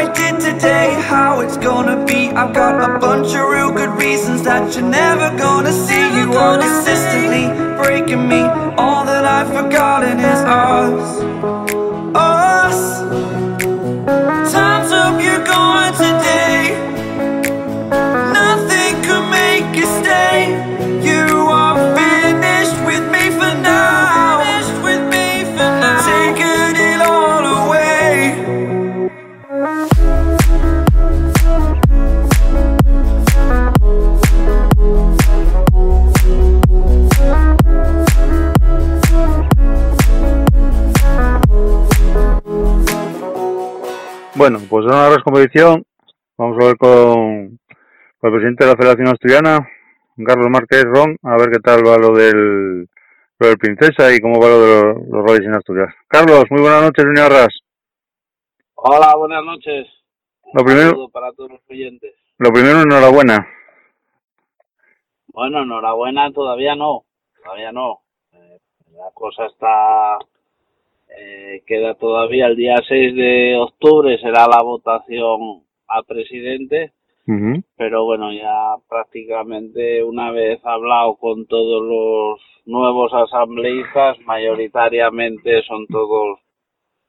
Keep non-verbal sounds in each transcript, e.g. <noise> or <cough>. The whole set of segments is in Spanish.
I did today, how it's gonna be. I've got a bunch of real good reasons that you're never gonna see. You are consistently breaking me. All that I've forgotten is us. Bueno, pues en una competición vamos a ver con, con el presidente de la Federación Asturiana, Carlos Márquez Ron, a ver qué tal va lo del, lo del Princesa y cómo va lo de los, los rallies en Asturias. Carlos, muy buenas noches, Arras. Hola, buenas noches. Lo primero, para todos los oyentes. lo primero, enhorabuena. Bueno, enhorabuena, todavía no, todavía no. Eh, la cosa está, eh, queda todavía el día 6 de octubre, será la votación al presidente, pero bueno, ya prácticamente una vez hablado con todos los nuevos asambleístas, mayoritariamente son todos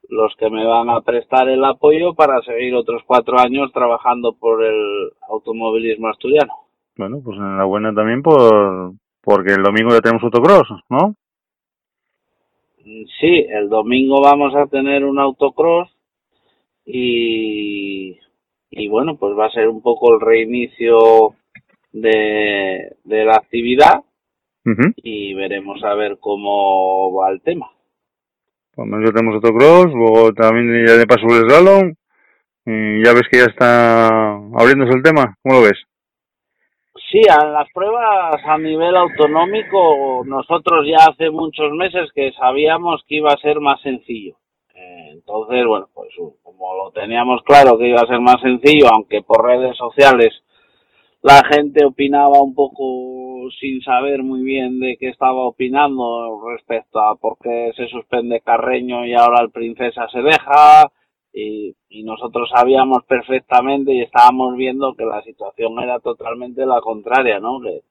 los que me van a prestar el apoyo para seguir otros cuatro años trabajando por el automovilismo asturiano. Bueno, pues enhorabuena también por porque el domingo ya tenemos autocross, ¿no? Sí, el domingo vamos a tener un autocross y, y bueno, pues va a ser un poco el reinicio de, de la actividad y veremos a ver cómo va el tema. Por lo menos ya tenemos autocross, luego también ya de paso el slalom, y ya ves que ya está abriéndose el tema, ¿cómo lo ves? Sí, a las pruebas a nivel autonómico, nosotros ya hace muchos meses que sabíamos que iba a ser más sencillo. Eh, Entonces, bueno, pues como lo teníamos claro que iba a ser más sencillo, aunque por redes sociales la gente opinaba un poco sin saber muy bien de qué estaba opinando respecto a por qué se suspende Carreño y ahora el Princesa se deja, y, nosotros sabíamos perfectamente y estábamos viendo que la situación era totalmente la contraria, ¿no? Que,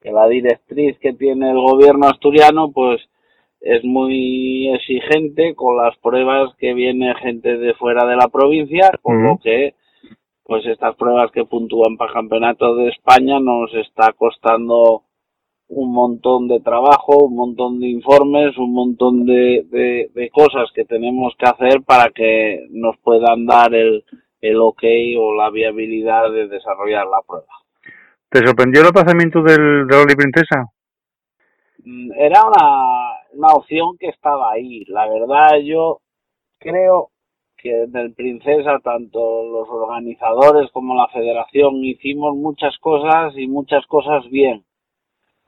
que la directriz que tiene el gobierno asturiano, pues es muy exigente con las pruebas que viene gente de fuera de la provincia, con lo que pues estas pruebas que puntúan para campeonato de España nos está costando un montón de trabajo, un montón de informes, un montón de, de, de cosas que tenemos que hacer para que nos puedan dar el, el ok o la viabilidad de desarrollar la prueba. ¿Te sorprendió el aplazamiento del, de Oli Princesa? Mm, Era una, una opción que estaba ahí. La verdad, yo creo que del Princesa, tanto los organizadores como la federación, hicimos muchas cosas y muchas cosas bien.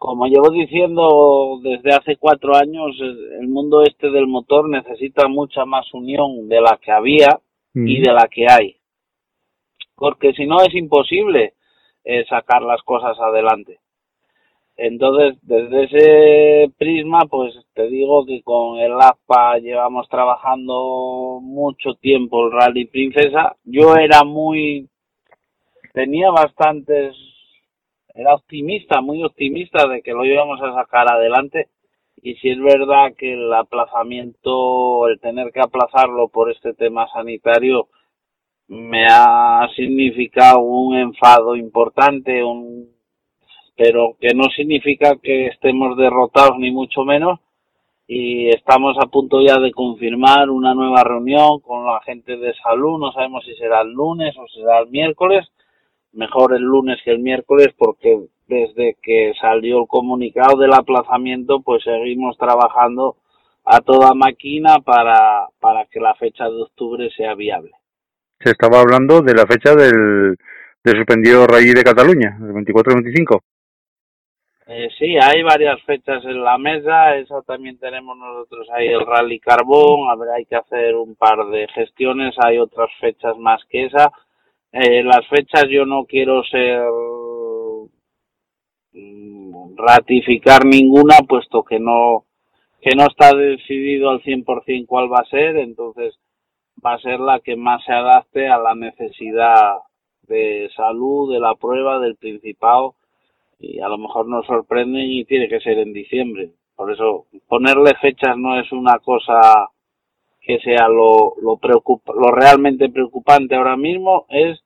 Como llevo diciendo desde hace cuatro años, el mundo este del motor necesita mucha más unión de la que había y de la que hay. Porque si no es imposible eh, sacar las cosas adelante. Entonces, desde ese prisma, pues te digo que con el APA llevamos trabajando mucho tiempo el Rally Princesa. Yo era muy, tenía bastantes, era optimista, muy optimista de que lo íbamos a sacar adelante. Y si es verdad que el aplazamiento, el tener que aplazarlo por este tema sanitario, me ha significado un enfado importante, un pero que no significa que estemos derrotados ni mucho menos. Y estamos a punto ya de confirmar una nueva reunión con la gente de salud, no sabemos si será el lunes o será el miércoles, mejor el lunes que el miércoles porque desde que salió el comunicado del aplazamiento pues seguimos trabajando a toda máquina para, para que la fecha de octubre sea viable. Se estaba hablando de la fecha del, del suspendido Rally de Cataluña, el 24 y 25. Eh, sí, hay varias fechas en la mesa, esa también tenemos nosotros ahí el Rally Carbón, a ver, hay que hacer un par de gestiones, hay otras fechas más que esa. Eh, las fechas yo no quiero ser mm, ratificar ninguna, puesto que no que no está decidido al 100% cuál va a ser, entonces va a ser la que más se adapte a la necesidad de salud de la prueba del Principado y a lo mejor nos sorprenden y tiene que ser en diciembre. Por eso ponerle fechas no es una cosa que sea lo, lo, preocupa, lo realmente preocupante ahora mismo, es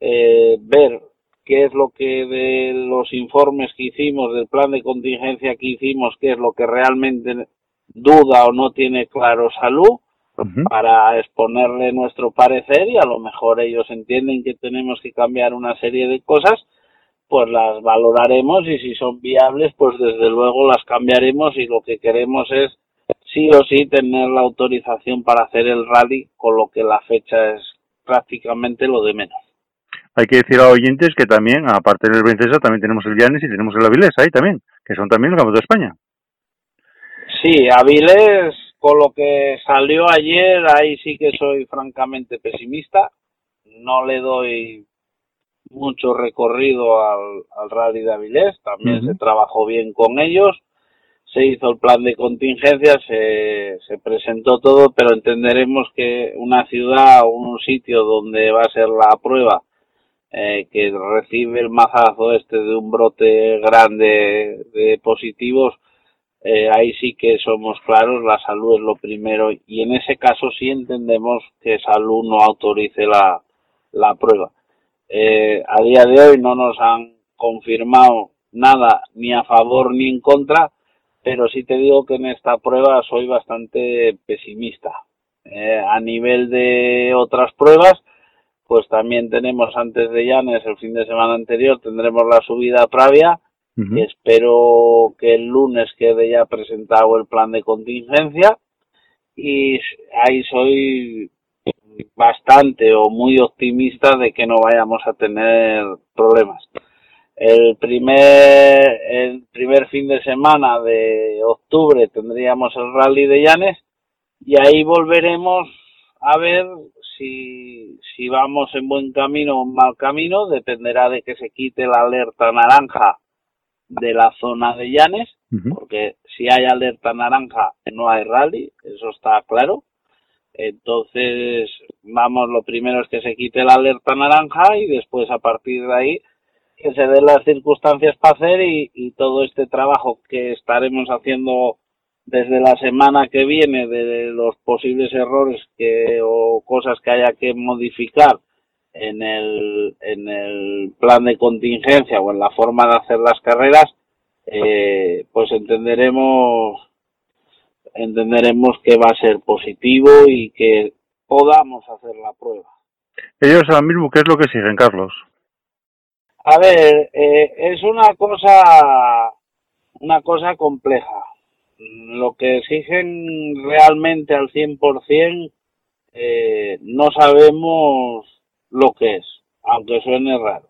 eh, ver qué es lo que de los informes que hicimos, del plan de contingencia que hicimos, qué es lo que realmente duda o no tiene claro salud para exponerle nuestro parecer y a lo mejor ellos entienden que tenemos que cambiar una serie de cosas, pues las valoraremos y si son viables, pues desde luego las cambiaremos y lo que queremos es sí o sí tener la autorización para hacer el rally, con lo que la fecha es prácticamente lo de menos. Hay que decir a oyentes que también, aparte del Princesa, también tenemos el Llanes y tenemos el Avilés ahí también, que son también los campos de España. Sí, Avilés, con lo que salió ayer, ahí sí que soy francamente pesimista. No le doy mucho recorrido al, al rally de Avilés, también se trabajó bien con ellos se hizo el plan de contingencia, se, se presentó todo, pero entenderemos que una ciudad o un sitio donde va a ser la prueba eh, que recibe el mazazo este de un brote grande de positivos, eh, ahí sí que somos claros, la salud es lo primero y en ese caso sí entendemos que salud no autorice la, la prueba. Eh, a día de hoy no nos han confirmado nada ni a favor ni en contra, pero sí te digo que en esta prueba soy bastante pesimista. Eh, a nivel de otras pruebas, pues también tenemos antes de Llanes, el fin de semana anterior, tendremos la subida a Pravia. espero que el lunes quede ya presentado el plan de contingencia. Y ahí soy bastante o muy optimista de que no vayamos a tener problemas. El primer el primer fin de semana de octubre tendríamos el rally de Llanes y ahí volveremos a ver si, si vamos en buen camino o en mal camino, dependerá de que se quite la alerta naranja de la zona de Llanes, porque si hay alerta naranja no hay rally, eso está claro. Entonces, vamos, lo primero es que se quite la alerta naranja y después a partir de ahí que se den las circunstancias para hacer y, todo este trabajo que estaremos haciendo desde la semana que viene de los posibles errores que o cosas que haya que modificar en el en el plan de contingencia o en la forma de hacer las carreras eh, pues entenderemos entenderemos que va a ser positivo y que podamos hacer la prueba ellos ahora mismo qué es lo que siguen Carlos a ver, eh, es una cosa, una cosa compleja. Lo que exigen realmente al 100% eh, no sabemos lo que es, aunque suene raro,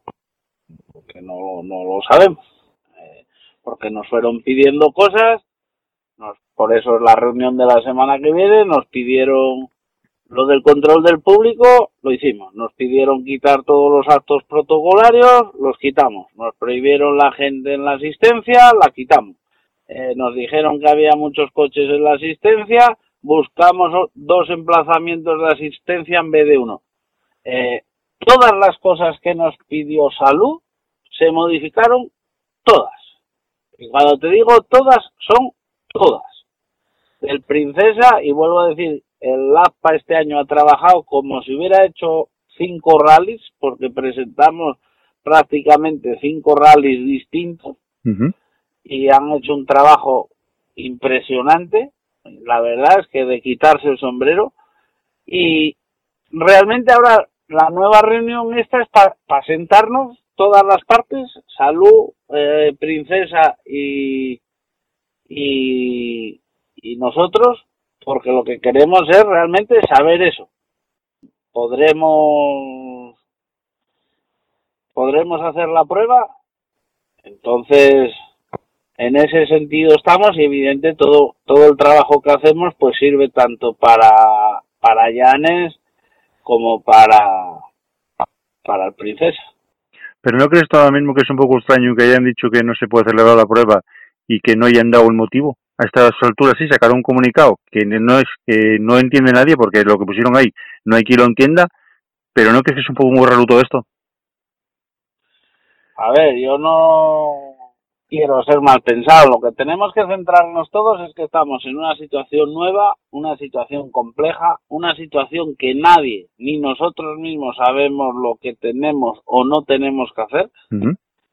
porque no, no lo sabemos, eh, porque nos fueron pidiendo cosas, nos, por eso es la reunión de la semana que viene, nos pidieron lo del control del público lo hicimos. Nos pidieron quitar todos los actos protocolarios, los quitamos. Nos prohibieron la gente en la asistencia, la quitamos. Eh, nos dijeron que había muchos coches en la asistencia, buscamos dos emplazamientos de asistencia en vez de uno. Eh, todas las cosas que nos pidió salud se modificaron todas. Y cuando te digo todas, son todas. El princesa, y vuelvo a decir, el APA este año ha trabajado como si hubiera hecho cinco rallies, porque presentamos prácticamente cinco rallies distintos y han hecho un trabajo impresionante. La verdad es que de quitarse el sombrero y realmente ahora la nueva reunión esta es para sentarnos todas las partes, salud, eh, princesa y, y, y nosotros porque lo que queremos es realmente saber eso. Podremos podremos hacer la prueba. Entonces, en ese sentido estamos y evidente todo todo el trabajo que hacemos pues sirve tanto para para Llanes como para para el Princesa. Pero no crees ahora mismo que es un poco extraño que hayan dicho que no se puede celebrar la prueba y que no hayan dado el motivo? a estas alturas sí sacar un comunicado que no es que no entiende nadie porque lo que pusieron ahí no hay quien lo entienda, pero no crees que es un poco muy raro todo esto. A ver, yo no quiero ser mal pensado. Lo que tenemos que centrarnos todos es que estamos en una situación nueva, una situación compleja, una situación que nadie, ni nosotros mismos sabemos lo que tenemos o no tenemos que hacer,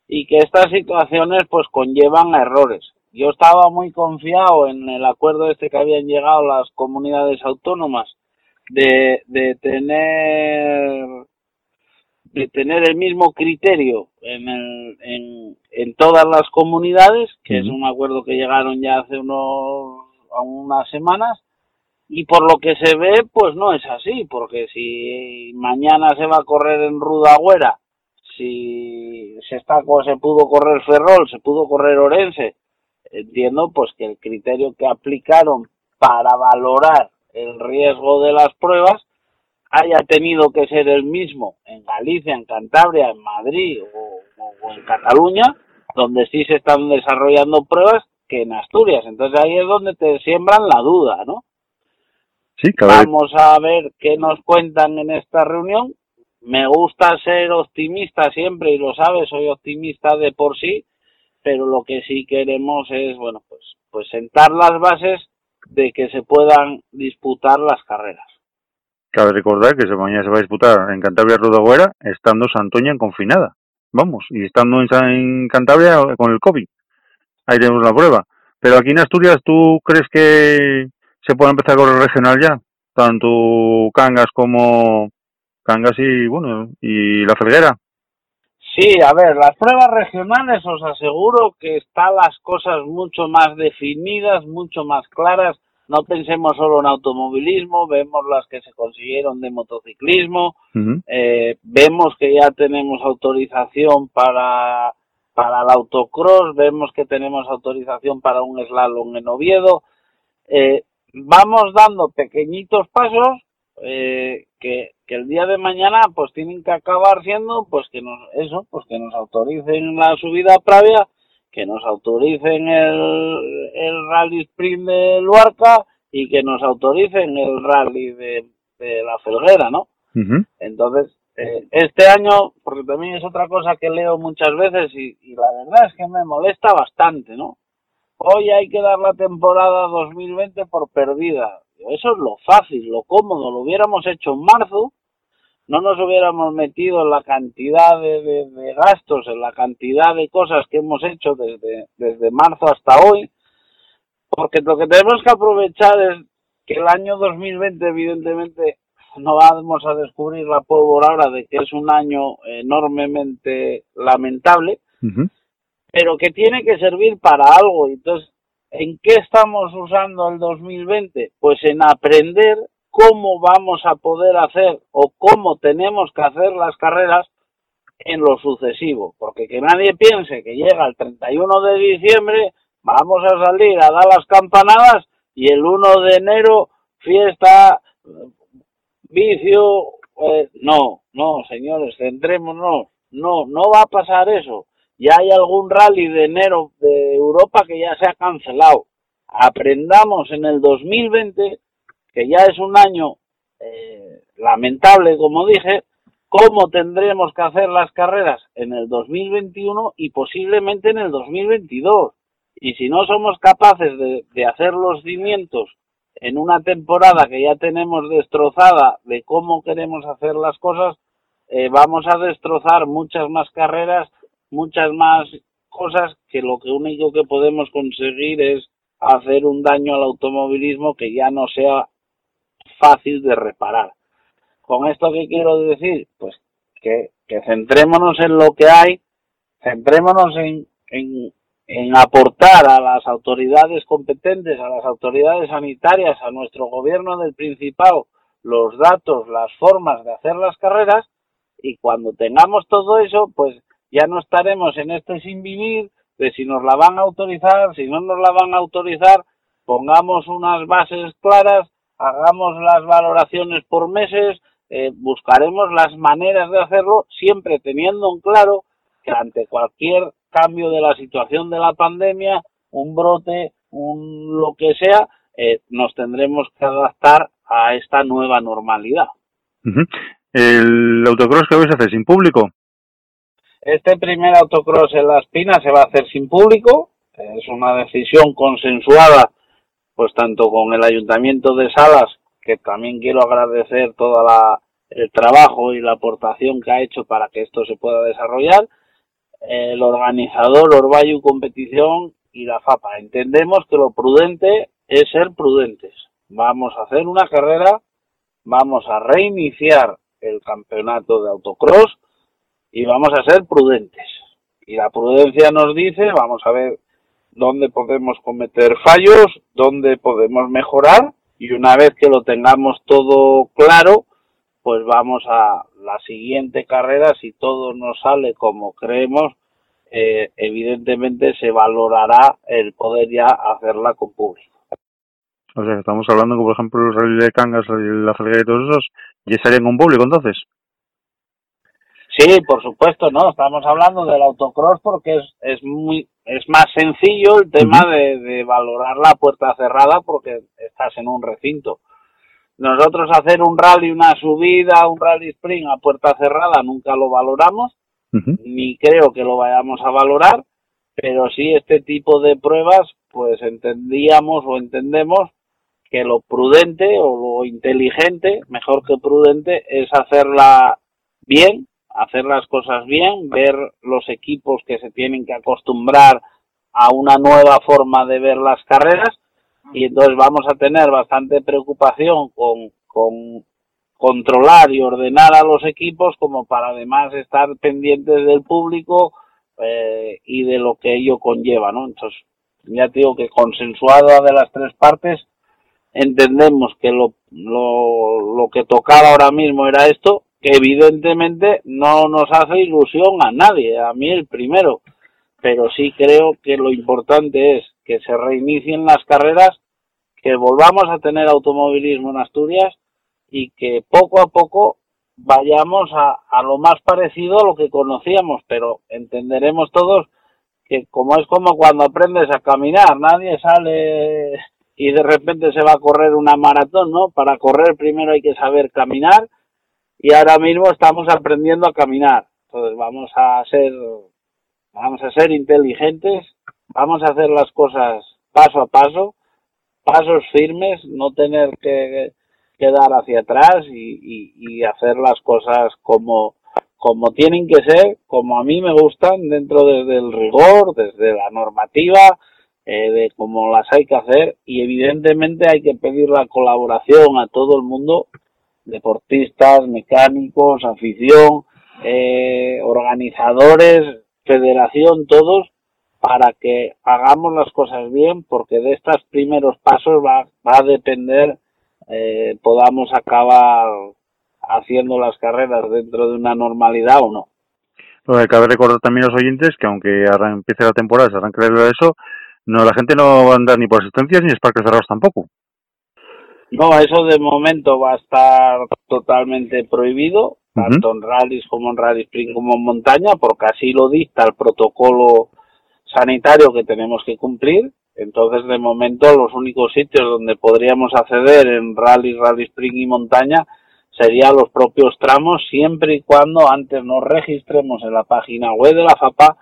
y que estas situaciones pues conllevan errores. Yo estaba muy confiado en el acuerdo este que habían llegado las comunidades autónomas de, de tener de tener el mismo criterio en, el, en, en todas las comunidades, que es un acuerdo que llegaron ya hace unos unas semanas, y por lo que se ve, pues no es así, porque si mañana se va a correr en Rudagüera, si se está se pudo correr Ferrol, se pudo correr Orense, entiendo pues que el criterio que aplicaron para valorar el riesgo de las pruebas haya tenido que ser el mismo en Galicia, en Cantabria, en Madrid o, en Cataluña, donde sí se están desarrollando pruebas, que en Asturias. Entonces ahí es donde te siembran la duda, ¿no? Sí, Vamos a ver qué nos cuentan en esta reunión. Me gusta ser optimista siempre y lo sabes, soy optimista de por sí, pero lo que sí queremos es, bueno, pues, pues sentar las bases de que se puedan disputar las carreras. Cabe recordar que mañana se va a disputar en Cantabria Rodagüera, estando Santoña en confinada. Vamos, y estando en, Cantabria con el COVID. Ahí tenemos la prueba. Pero aquí en Asturias, ¿tú crees que se puede empezar con el regional ya? Tanto Cangas como Cangas y, bueno, y la Felguera. Sí, a ver, las pruebas regionales os aseguro que están las cosas mucho más definidas, mucho más claras. No pensemos solo en automovilismo, vemos las que se consiguieron de motociclismo, eh, vemos que ya tenemos autorización para, para el autocross, vemos que tenemos autorización para un slalom en Oviedo. Eh, vamos dando pequeñitos pasos eh, que, que el día de mañana pues tienen que acabar siendo pues que nos eso pues que nos autoricen la subida previa que nos autoricen el, el rally sprint de Luarca y que nos autoricen el rally de, de la Felguera no entonces eh, este año porque también es otra cosa que leo muchas veces y, y la verdad es que me molesta bastante no hoy hay que dar la temporada 2020 por perdida. Eso es lo fácil, lo cómodo. Lo hubiéramos hecho en marzo, no nos hubiéramos metido en la cantidad de, gastos, en la cantidad de cosas que hemos hecho desde, desde marzo hasta hoy, porque lo que tenemos que aprovechar es que el año 2020 evidentemente no vamos a descubrir la pólvora ahora de que es un año enormemente lamentable, pero que tiene que servir para algo. Entonces, ¿En qué estamos usando el 2020? Pues en aprender cómo vamos a poder hacer o cómo tenemos que hacer las carreras en lo sucesivo, porque que nadie piense que llega el 31 de diciembre, vamos a salir a dar las campanadas y el 1 de enero fiesta, vicio, eh, no, no, señores, centrémonos, no, no va a pasar eso ya hay algún rally de enero de Europa que ya se ha cancelado. Aprendamos en el 2020, que ya es un año eh, lamentable, como dije, cómo tendremos que hacer las carreras en el 2021 y posiblemente en el 2022. Y si no somos capaces de, hacer los cimientos en una temporada que ya tenemos destrozada de cómo queremos hacer las cosas, eh, vamos a destrozar muchas más carreras muchas más cosas que lo que único que podemos conseguir es hacer un daño al automovilismo que ya no sea fácil de reparar. ¿Con esto qué quiero decir? Pues que, que centrémonos en lo que hay, centrémonos en, en, en aportar a las autoridades competentes, a las autoridades sanitarias, a nuestro gobierno del Principado, los datos, las formas de hacer las carreras y cuando tengamos todo eso, pues ya no estaremos en este sin vivir de si nos la van a autorizar, si no nos la van a autorizar, pongamos unas bases claras, hagamos las valoraciones por meses, eh, buscaremos las maneras de hacerlo, siempre teniendo en claro que ante cualquier cambio de la situación de la pandemia, un brote, un lo que sea, eh, nos tendremos que adaptar a esta nueva normalidad. ¿El autocross que vais a hacer sin público? Este primer autocross en Las Pinas se va a hacer sin público, es una decisión consensuada pues tanto con el Ayuntamiento de Salas, que también quiero agradecer todo el trabajo y la aportación que ha hecho para que esto se pueda desarrollar, el organizador Orbayu Competición y la FAPA. Entendemos que lo prudente es ser prudentes. Vamos a hacer una carrera, vamos a reiniciar el campeonato de autocross y vamos a ser prudentes. Y la prudencia nos dice, vamos a ver dónde podemos cometer fallos, dónde podemos mejorar y una vez que lo tengamos todo claro, pues vamos a la siguiente carrera, si todo nos sale como creemos, eh, evidentemente se valorará el poder ya hacerla con público. O sea, estamos hablando que, por ejemplo, el Rally de Cangas, la Felguera y todos esos, ¿ya estarían con público entonces? Sí, por supuesto, no. Estamos hablando del autocross porque es, es muy es más sencillo el tema de, de, valorar la puerta cerrada porque estás en un recinto. Nosotros hacer un rally, una subida, un rally sprint a puerta cerrada nunca lo valoramos, ni creo que lo vayamos a valorar, pero sí este tipo de pruebas, pues entendíamos o entendemos que lo prudente o lo inteligente, mejor que prudente, es hacerla bien, hacer las cosas bien, ver los equipos que se tienen que acostumbrar a una nueva forma de ver las carreras y entonces vamos a tener bastante preocupación con, con controlar y ordenar a los equipos como para además estar pendientes del público eh, y de lo que ello conlleva, ¿no? Entonces, ya digo que consensuado de las tres partes, entendemos que lo, lo, lo que tocaba ahora mismo era esto, que evidentemente no nos hace ilusión a nadie, a mí el primero, pero sí creo que lo importante es que se reinicien las carreras, que volvamos a tener automovilismo en Asturias y que poco a poco vayamos a, a lo más parecido a lo que conocíamos, pero entenderemos todos que como es como cuando aprendes a caminar, nadie sale y de repente se va a correr una maratón, ¿no? Para correr primero hay que saber caminar y ahora mismo estamos aprendiendo a caminar. Entonces vamos a ser, vamos a ser inteligentes, vamos a hacer las cosas paso a paso, pasos firmes, no tener que quedar hacia atrás y, hacer las cosas como, como tienen que ser, como a mí me gustan, dentro desde el rigor, desde la normativa, eh, de cómo las hay que hacer y evidentemente hay que pedir la colaboración a todo el mundo deportistas, mecánicos, afición, eh, organizadores, federación, todos, para que hagamos las cosas bien, porque de estos primeros pasos va, va a depender, eh, podamos acabar haciendo las carreras dentro de una normalidad o no. Que cabe recordar también a los oyentes que aunque ahora empiece la temporada, se arranque eso, no, la gente no va a andar ni por asistencias ni es cerrados tampoco. No, eso de momento va a estar totalmente prohibido, tanto en rallies como en rally sprint como en montaña, porque así lo dicta el protocolo sanitario que tenemos que cumplir. Entonces, de momento, los únicos sitios donde podríamos acceder en rally, rally sprint y montaña serían los propios tramos, siempre y cuando antes nos registremos en la página web de la FAPA,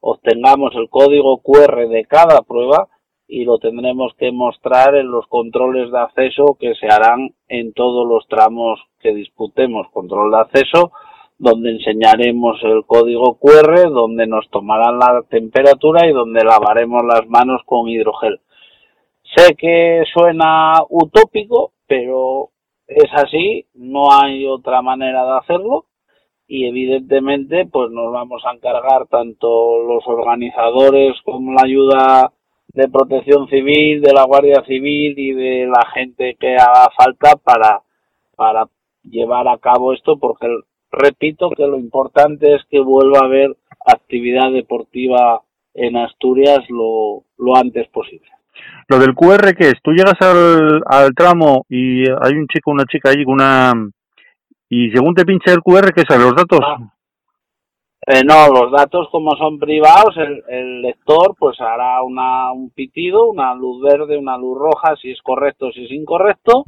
obtengamos el código QR de cada prueba y lo tendremos que mostrar en los controles de acceso que se harán en todos los tramos que disputemos. Control de acceso, donde enseñaremos el código QR, donde nos tomarán la temperatura y donde lavaremos las manos con hidrogel. Sé que suena utópico, pero es así, no hay otra manera de hacerlo y evidentemente pues nos vamos a encargar tanto los organizadores como la ayuda de protección civil, de la Guardia Civil y de la gente que haga falta para, para llevar a cabo esto, porque repito que lo importante es que vuelva a haber actividad deportiva en Asturias lo, lo antes posible. Lo del QR, ¿qué es? Tú llegas al, al tramo y hay un chico, una chica allí con una... Y según te pincha el QR, ¿qué sale? ¿Los datos? Ah, Eh, no, los datos como son privados, el, lector pues hará una, un pitido, una luz verde, una luz roja, si es correcto, si es incorrecto.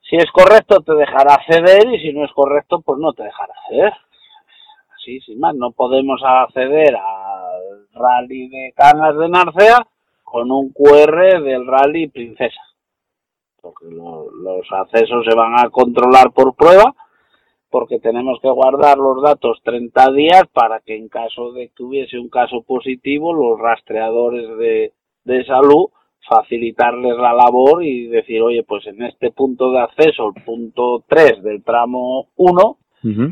Si es correcto te dejará acceder y si no es correcto pues no te dejará acceder. Así, sin más, no podemos acceder al rally de Canas de Narcea con un QR del rally Princesa. Porque los accesos se van a controlar por prueba porque tenemos que guardar los datos 30 días para que en caso de que hubiese un caso positivo, los rastreadores de, salud facilitarles la labor y decir, oye, pues en este punto de acceso, el punto 3 del tramo 1,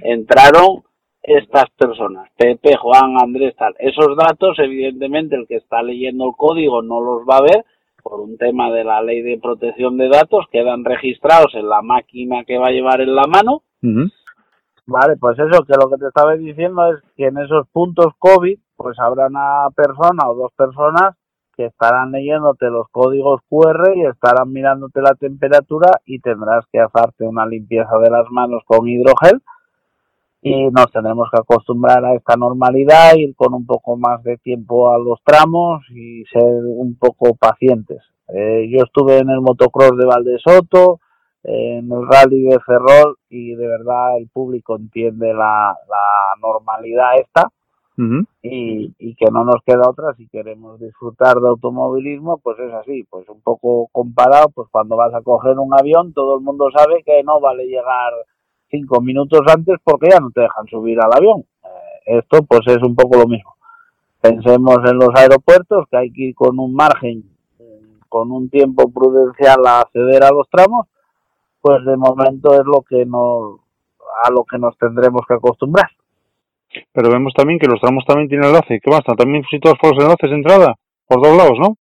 entraron estas personas, Pepe, Juan, Andrés, tal. Esos datos, evidentemente, el que está leyendo el código no los va a ver por un tema de la ley de protección de datos, quedan registrados en la máquina que va a llevar en la mano Vale, pues eso, que lo que te estaba diciendo es que en esos puntos COVID, pues habrá una persona o dos personas que estarán leyéndote los códigos QR y estarán mirándote la temperatura y tendrás que hacerte una limpieza de las manos con hidrogel y nos tendremos que acostumbrar a esta normalidad, ir con un poco más de tiempo a los tramos y ser un poco pacientes. Eh, yo estuve en el motocross de Valdesoto, en el rally de Ferrol y de verdad el público entiende la, normalidad esta y, y, que no nos queda otra si queremos disfrutar de automovilismo pues es así pues un poco comparado pues cuando vas a coger un avión todo el mundo sabe que no vale llegar cinco minutos antes porque ya no te dejan subir al avión. Eh, esto pues es un poco lo mismo. Pensemos en los aeropuertos que hay que ir con un margen con un tiempo prudencial a acceder a los tramos pues de momento es lo que nos, a lo que nos tendremos que acostumbrar. Pero vemos también que los tramos también tienen enlace. ¿Qué más? También por los enlaces de entrada, por dos lados, ¿no?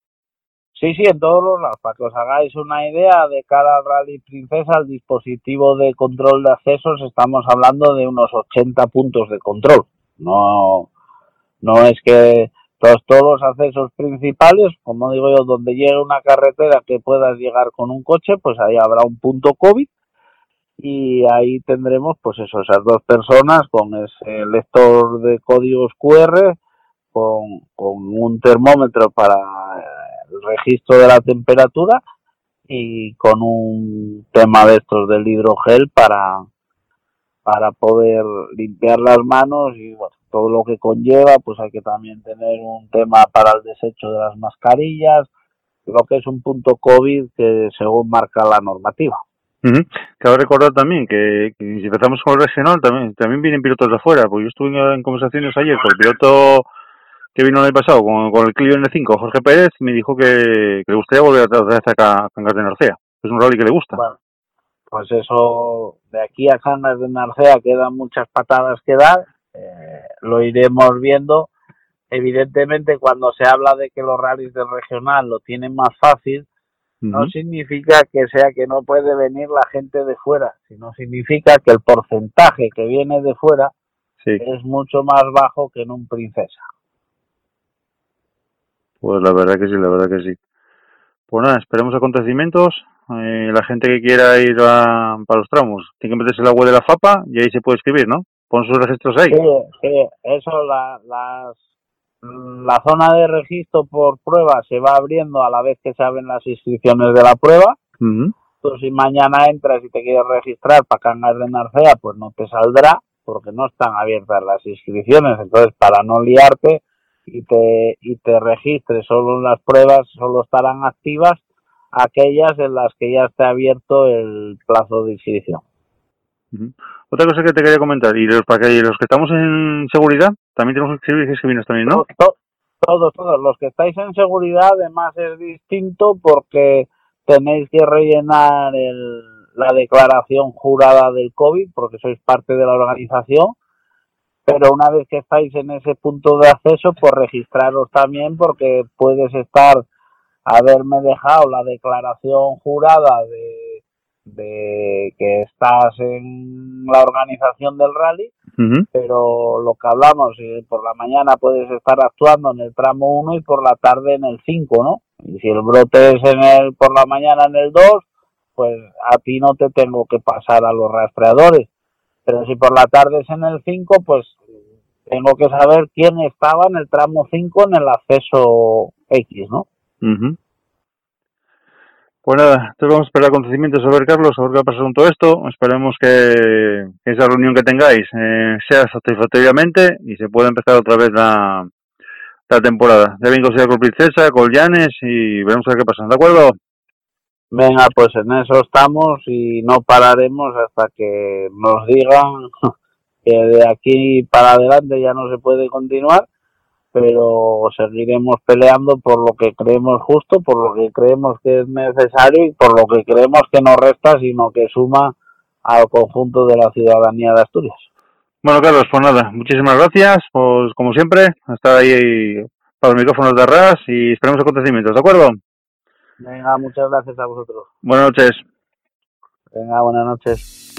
Sí, sí, en todos los lados. Para que os hagáis una idea, de cara al Rally Princesa, el dispositivo de control de accesos, estamos hablando de unos 80 puntos de control. No, no es que todos los accesos principales, como digo yo, donde llegue una carretera que puedas llegar con un coche, pues ahí habrá un punto COVID. Y ahí tendremos pues eso, esas dos personas con ese lector de códigos QR, con, con un termómetro para el registro de la temperatura y con un tema de estos del hidrogel para, para poder limpiar las manos y bueno, todo lo que conlleva, pues hay que también tener un tema para el desecho de las mascarillas, lo que es un punto COVID que según marca la normativa. Cabe recordar también que, si empezamos con el regional, también, también vienen pilotos de afuera, pues yo estuve en, conversaciones ayer con el piloto que vino el año pasado, con, el Clio N5, Jorge Pérez, y me dijo que, le gustaría volver a traer acá a Cangas de Narcea. Es un rally que le gusta. pues eso, de aquí a Cangas de Narcea quedan muchas patadas que dar eh, lo iremos viendo. Evidentemente, cuando se habla de que los rallies del regional lo tienen más fácil, no significa que sea que no puede venir la gente de fuera, sino significa que el porcentaje que viene de fuera es mucho más bajo que en un princesa. Pues la verdad que sí, la verdad que sí. Pues nada, esperemos acontecimientos. Eh, la gente que quiera ir a, para los tramos tiene que meterse en la web de la FAPA y ahí se puede escribir, ¿no? Pon sus registros ahí. Sí, eso, la, las, la zona de registro por prueba se va abriendo a la vez que se abren las inscripciones de la prueba. Tú si mañana entras y te quieres registrar para Cangas de Narcea, pues no te saldrá porque no están abiertas las inscripciones. Entonces, para no liarte y te, y te registres solo las pruebas, solo estarán activas aquellas en las que ya esté abierto el plazo de inscripción. Otra cosa que te quería comentar, y los, para que los que estamos en seguridad, también tenemos que escribir escribinos también, ¿no? Todos, todos. Los que estáis en seguridad, además es distinto porque tenéis que rellenar el, la declaración jurada del COVID, porque sois parte de la organización. Pero una vez que estáis en ese punto de acceso, pues registraros también porque puedes estar, haberme dejado la declaración jurada de de que estás en la organización del rally, pero lo que hablamos, por la mañana puedes estar actuando en el tramo 1 y por la tarde en el 5, ¿no? Y si el brote es en el, por la mañana en el 2, pues a ti no te tengo que pasar a los rastreadores. Pero si por la tarde es en el 5, pues tengo que saber quién estaba en el tramo 5 en el acceso X, ¿no? Pues nada, entonces vamos a esperar acontecimientos a ver, Carlos, a ver qué va a pasar con todo esto. Esperemos que esa reunión que tengáis eh, sea satisfactoriamente y se pueda empezar otra vez la, la temporada. Ya bien con Princesa, con Llanes y veremos a ver qué pasa, ¿de acuerdo? Venga, pues en eso estamos y no pararemos hasta que nos digan <laughs> que de aquí para adelante ya no se puede continuar pero seguiremos peleando por lo que creemos justo, por lo que creemos que es necesario y por lo que creemos que no resta, sino que suma al conjunto de la ciudadanía de Asturias. Bueno, Carlos, pues nada, muchísimas gracias, pues como siempre, hasta ahí para los micrófonos de arras y esperemos acontecimientos, ¿de acuerdo? Venga, muchas gracias a vosotros. Buenas noches. Venga, buenas noches.